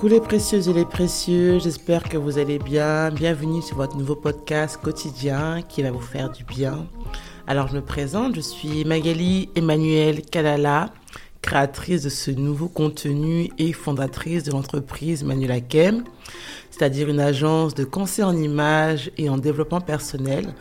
Coucou les précieuses et les précieux, j'espère que vous allez bien. Bienvenue sur votre nouveau podcast quotidien qui va vous faire du bien. Alors je me présente, je suis Magali Emmanuel Kalala, créatrice de ce nouveau contenu et fondatrice de l'entreprise Manuel Akem, c'est-à-dire une agence de conseil en images et en développement personnel.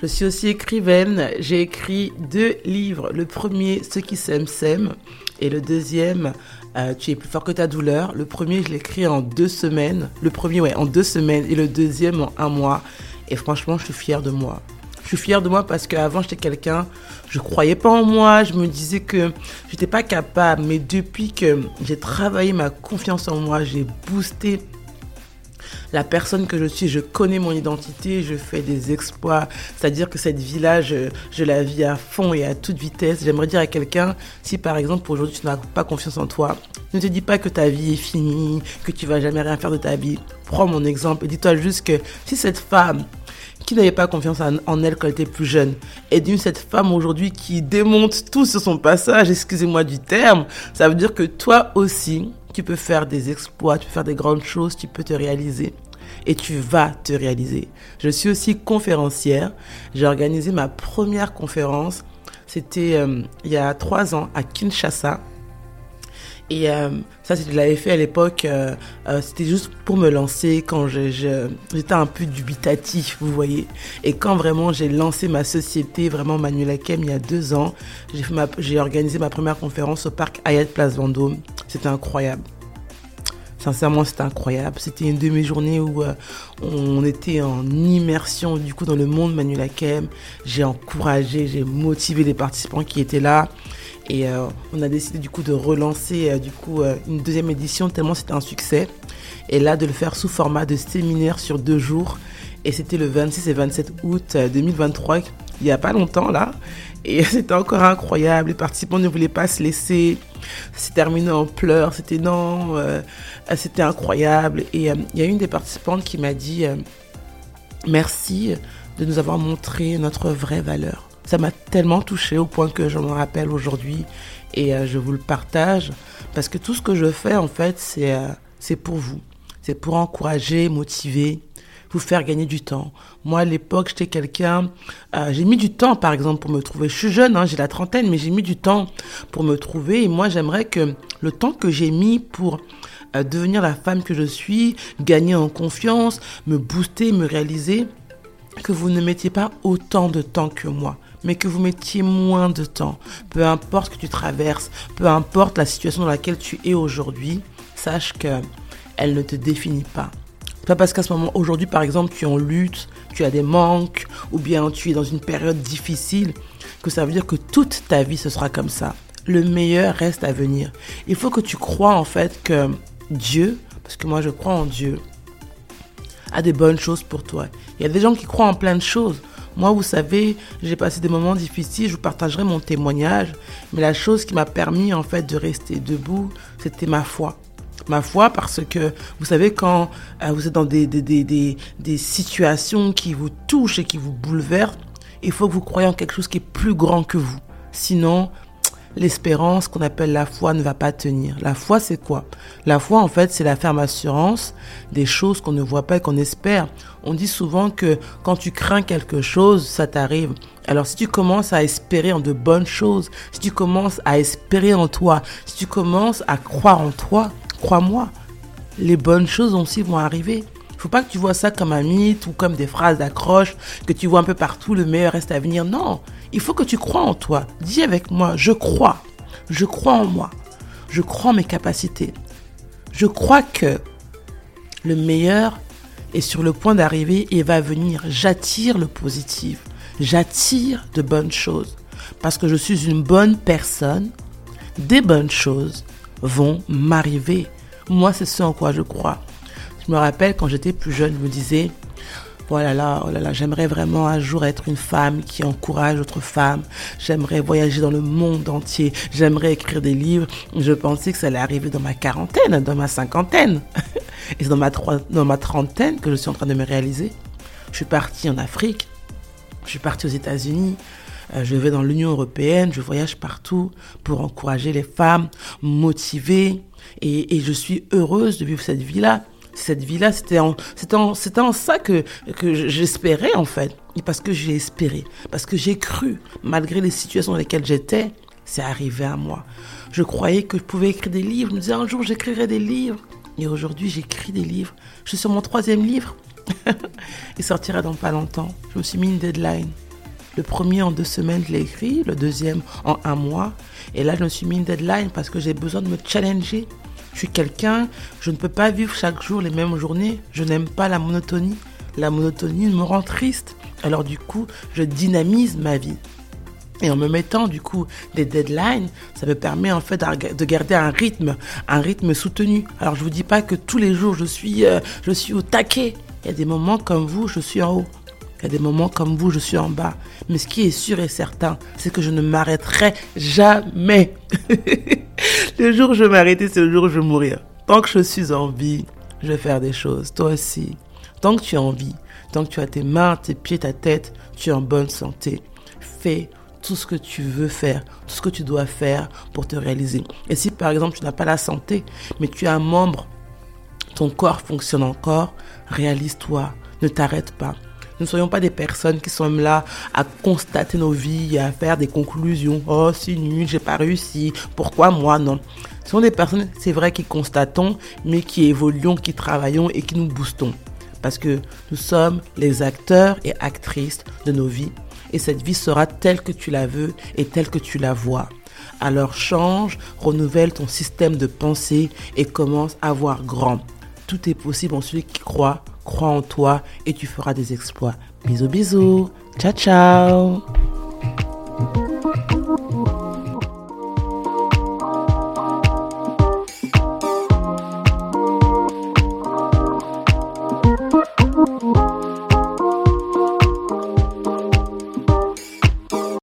Je suis aussi écrivaine, j'ai écrit deux livres. Le premier, Ceux qui s'aiment s'aiment, et le deuxième, euh, Tu es plus fort que ta douleur. Le premier, je l'ai écrit en deux semaines. Le premier, ouais, en deux semaines, et le deuxième en un mois. Et franchement, je suis fière de moi. Je suis fière de moi parce qu'avant, j'étais quelqu'un, je croyais pas en moi, je me disais que j'étais pas capable. Mais depuis que j'ai travaillé ma confiance en moi, j'ai boosté la personne que je suis, je connais mon identité, je fais des exploits. C'est-à-dire que cette vie-là, je, la vis à fond et à toute vitesse. J'aimerais dire à quelqu'un, si par exemple aujourd'hui tu n'as pas confiance en toi, ne te dis pas que ta vie est finie, que tu vas jamais rien faire de ta vie. Prends mon exemple et dis-toi juste que si cette femme qui n'avait pas confiance en, elle quand elle était plus jeune. est d'une cette femme aujourd'hui qui démonte tout sur son passage, excusez-moi du terme, ça veut dire que toi aussi, tu peux faire des exploits, tu peux faire des grandes choses, tu peux te réaliser. Et tu vas te réaliser. Je suis aussi conférencière. J'ai organisé ma première conférence. C'était euh, il y a trois ans à Kinshasa. Et euh, ça, je l'avais fait à l'époque, euh, euh, c'était juste pour me lancer quand j'étais un peu dubitatif, vous voyez. Et quand vraiment j'ai lancé ma société, vraiment Manuel Akem, il y a deux ans, j'ai organisé ma première conférence au parc Hayat Place Vendôme. C'était incroyable. Sincèrement, c'était incroyable. C'était une de mes journées où on était en immersion du coup dans le monde Manuel Akem. J'ai encouragé, j'ai motivé les participants qui étaient là. Et euh, on a décidé du coup de relancer euh, du coup euh, une deuxième édition tellement c'était un succès. Et là de le faire sous format de séminaire sur deux jours. Et c'était le 26 et 27 août 2023, il n'y a pas longtemps là. Et c'était encore incroyable. Les participants ne voulaient pas se laisser. C'est terminé en pleurs. C'était non, c'était incroyable. Et il y a une des participantes qui m'a dit merci de nous avoir montré notre vraie valeur. Ça m'a tellement touché au point que je m'en rappelle aujourd'hui et euh, je vous le partage parce que tout ce que je fais en fait c'est euh, c'est pour vous. C'est pour encourager, motiver, vous faire gagner du temps. Moi à l'époque j'étais quelqu'un, euh, j'ai mis du temps par exemple pour me trouver. Je suis jeune, hein, j'ai la trentaine, mais j'ai mis du temps pour me trouver et moi j'aimerais que le temps que j'ai mis pour devenir la femme que je suis, gagner en confiance, me booster, me réaliser, que vous ne mettiez pas autant de temps que moi mais que vous mettiez moins de temps. Peu importe que tu traverses, peu importe la situation dans laquelle tu es aujourd'hui, sache que elle ne te définit pas. Pas parce qu'à ce moment, aujourd'hui par exemple, tu es en lutte, tu as des manques, ou bien tu es dans une période difficile, que ça veut dire que toute ta vie ce sera comme ça. Le meilleur reste à venir. Il faut que tu crois en fait que Dieu, parce que moi je crois en Dieu, a des bonnes choses pour toi. Il y a des gens qui croient en plein de choses. Moi, vous savez, j'ai passé des moments difficiles, je vous partagerai mon témoignage, mais la chose qui m'a permis en fait de rester debout, c'était ma foi. Ma foi parce que, vous savez, quand euh, vous êtes dans des, des, des, des, situations qui vous touchent et qui vous bouleversent, il faut que vous croyez en quelque chose qui est plus grand que vous. Sinon, l'espérance qu'on appelle la foi ne va pas tenir. La foi, c'est quoi? La foi, en fait, c'est la ferme assurance des choses qu'on ne voit pas et qu'on espère. On dit souvent que quand tu crains quelque chose, ça t'arrive. Alors si tu commences à espérer en de bonnes choses, si tu commences à espérer en toi, si tu commences à croire en toi, crois-moi, les bonnes choses aussi vont arriver. Faut pas que tu vois ça comme un mythe ou comme des phrases d'accroche que tu vois un peu partout, le meilleur reste à venir. Non, il faut que tu crois en toi. Dis avec moi, je crois. Je crois en moi. Je crois en mes capacités. Je crois que le meilleur est sur le point d'arriver et va venir. J'attire le positif. J'attire de bonnes choses. Parce que je suis une bonne personne, des bonnes choses vont m'arriver. Moi, c'est ce en quoi je crois. Je me rappelle quand j'étais plus jeune, je me disais, oh là là, oh là là, j'aimerais vraiment un jour être une femme qui encourage d'autres femmes. J'aimerais voyager dans le monde entier. J'aimerais écrire des livres. Je pensais que ça allait arriver dans ma quarantaine, dans ma cinquantaine. Et c'est dans ma, dans ma trentaine que je suis en train de me réaliser. Je suis partie en Afrique. Je suis partie aux États-Unis. Euh, je vais dans l'Union européenne, je voyage partout pour encourager les femmes, motiver. Et, je suis heureuse de vivre cette vie-là. Cette vie-là, c'était en, en, ça que, que j'espérais en fait. Et parce que j'ai espéré, parce que j'ai cru, malgré les situations dans lesquelles j'étais, c'est arrivé à moi. Je croyais que je pouvais écrire des livres. Je me disais un jour j'écrirai des livres. Et aujourd'hui j'écris des livres. Je suis sur mon troisième livre. Il sortira dans pas longtemps. Je me suis mis une deadline. Le premier en deux semaines, je l'ai écrit. Le deuxième en un mois. Et là, je me suis mis une deadline parce que j'ai besoin de me challenger. Je suis quelqu'un, je ne peux pas vivre chaque jour les mêmes journées. Je n'aime pas la monotonie. La monotonie me rend triste. Alors du coup, je dynamise ma vie. Et en me mettant du coup des deadlines, ça me permet en fait de garder un rythme, un rythme soutenu. Alors je vous dis pas que tous les jours je suis, euh, je suis au taquet. Il y a des moments comme vous, je suis en haut. Il y a des moments comme vous, je suis en bas. Mais ce qui est sûr et certain, c'est que je ne m'arrêterai jamais. le jour où je vais m'arrêter, c'est le jour où je vais mourir. Tant que je suis en vie, je vais faire des choses. Toi aussi. Tant que tu es en vie, tant que tu as tes mains, tes pieds, ta tête, tu es en bonne santé. Fais tout ce que tu veux faire, tout ce que tu dois faire pour te réaliser. Et si par exemple tu n'as pas la santé, mais tu as un membre, ton corps fonctionne encore, réalise-toi, ne t'arrête pas. Ne soyons pas des personnes qui sont là à constater nos vies, à faire des conclusions. Oh, c'est nul, j'ai pas réussi. Pourquoi moi Non? Ce sont des personnes, c'est vrai, qui constatons, mais qui évoluons, qui travaillons et qui nous boostons. Parce que nous sommes les acteurs et actrices de nos vies. Et cette vie sera telle que tu la veux et telle que tu la vois. Alors change, renouvelle ton système de pensée et commence à voir grand. Tout est possible en celui qui croit crois en toi et tu feras des exploits. Bisous bisous. Ciao ciao.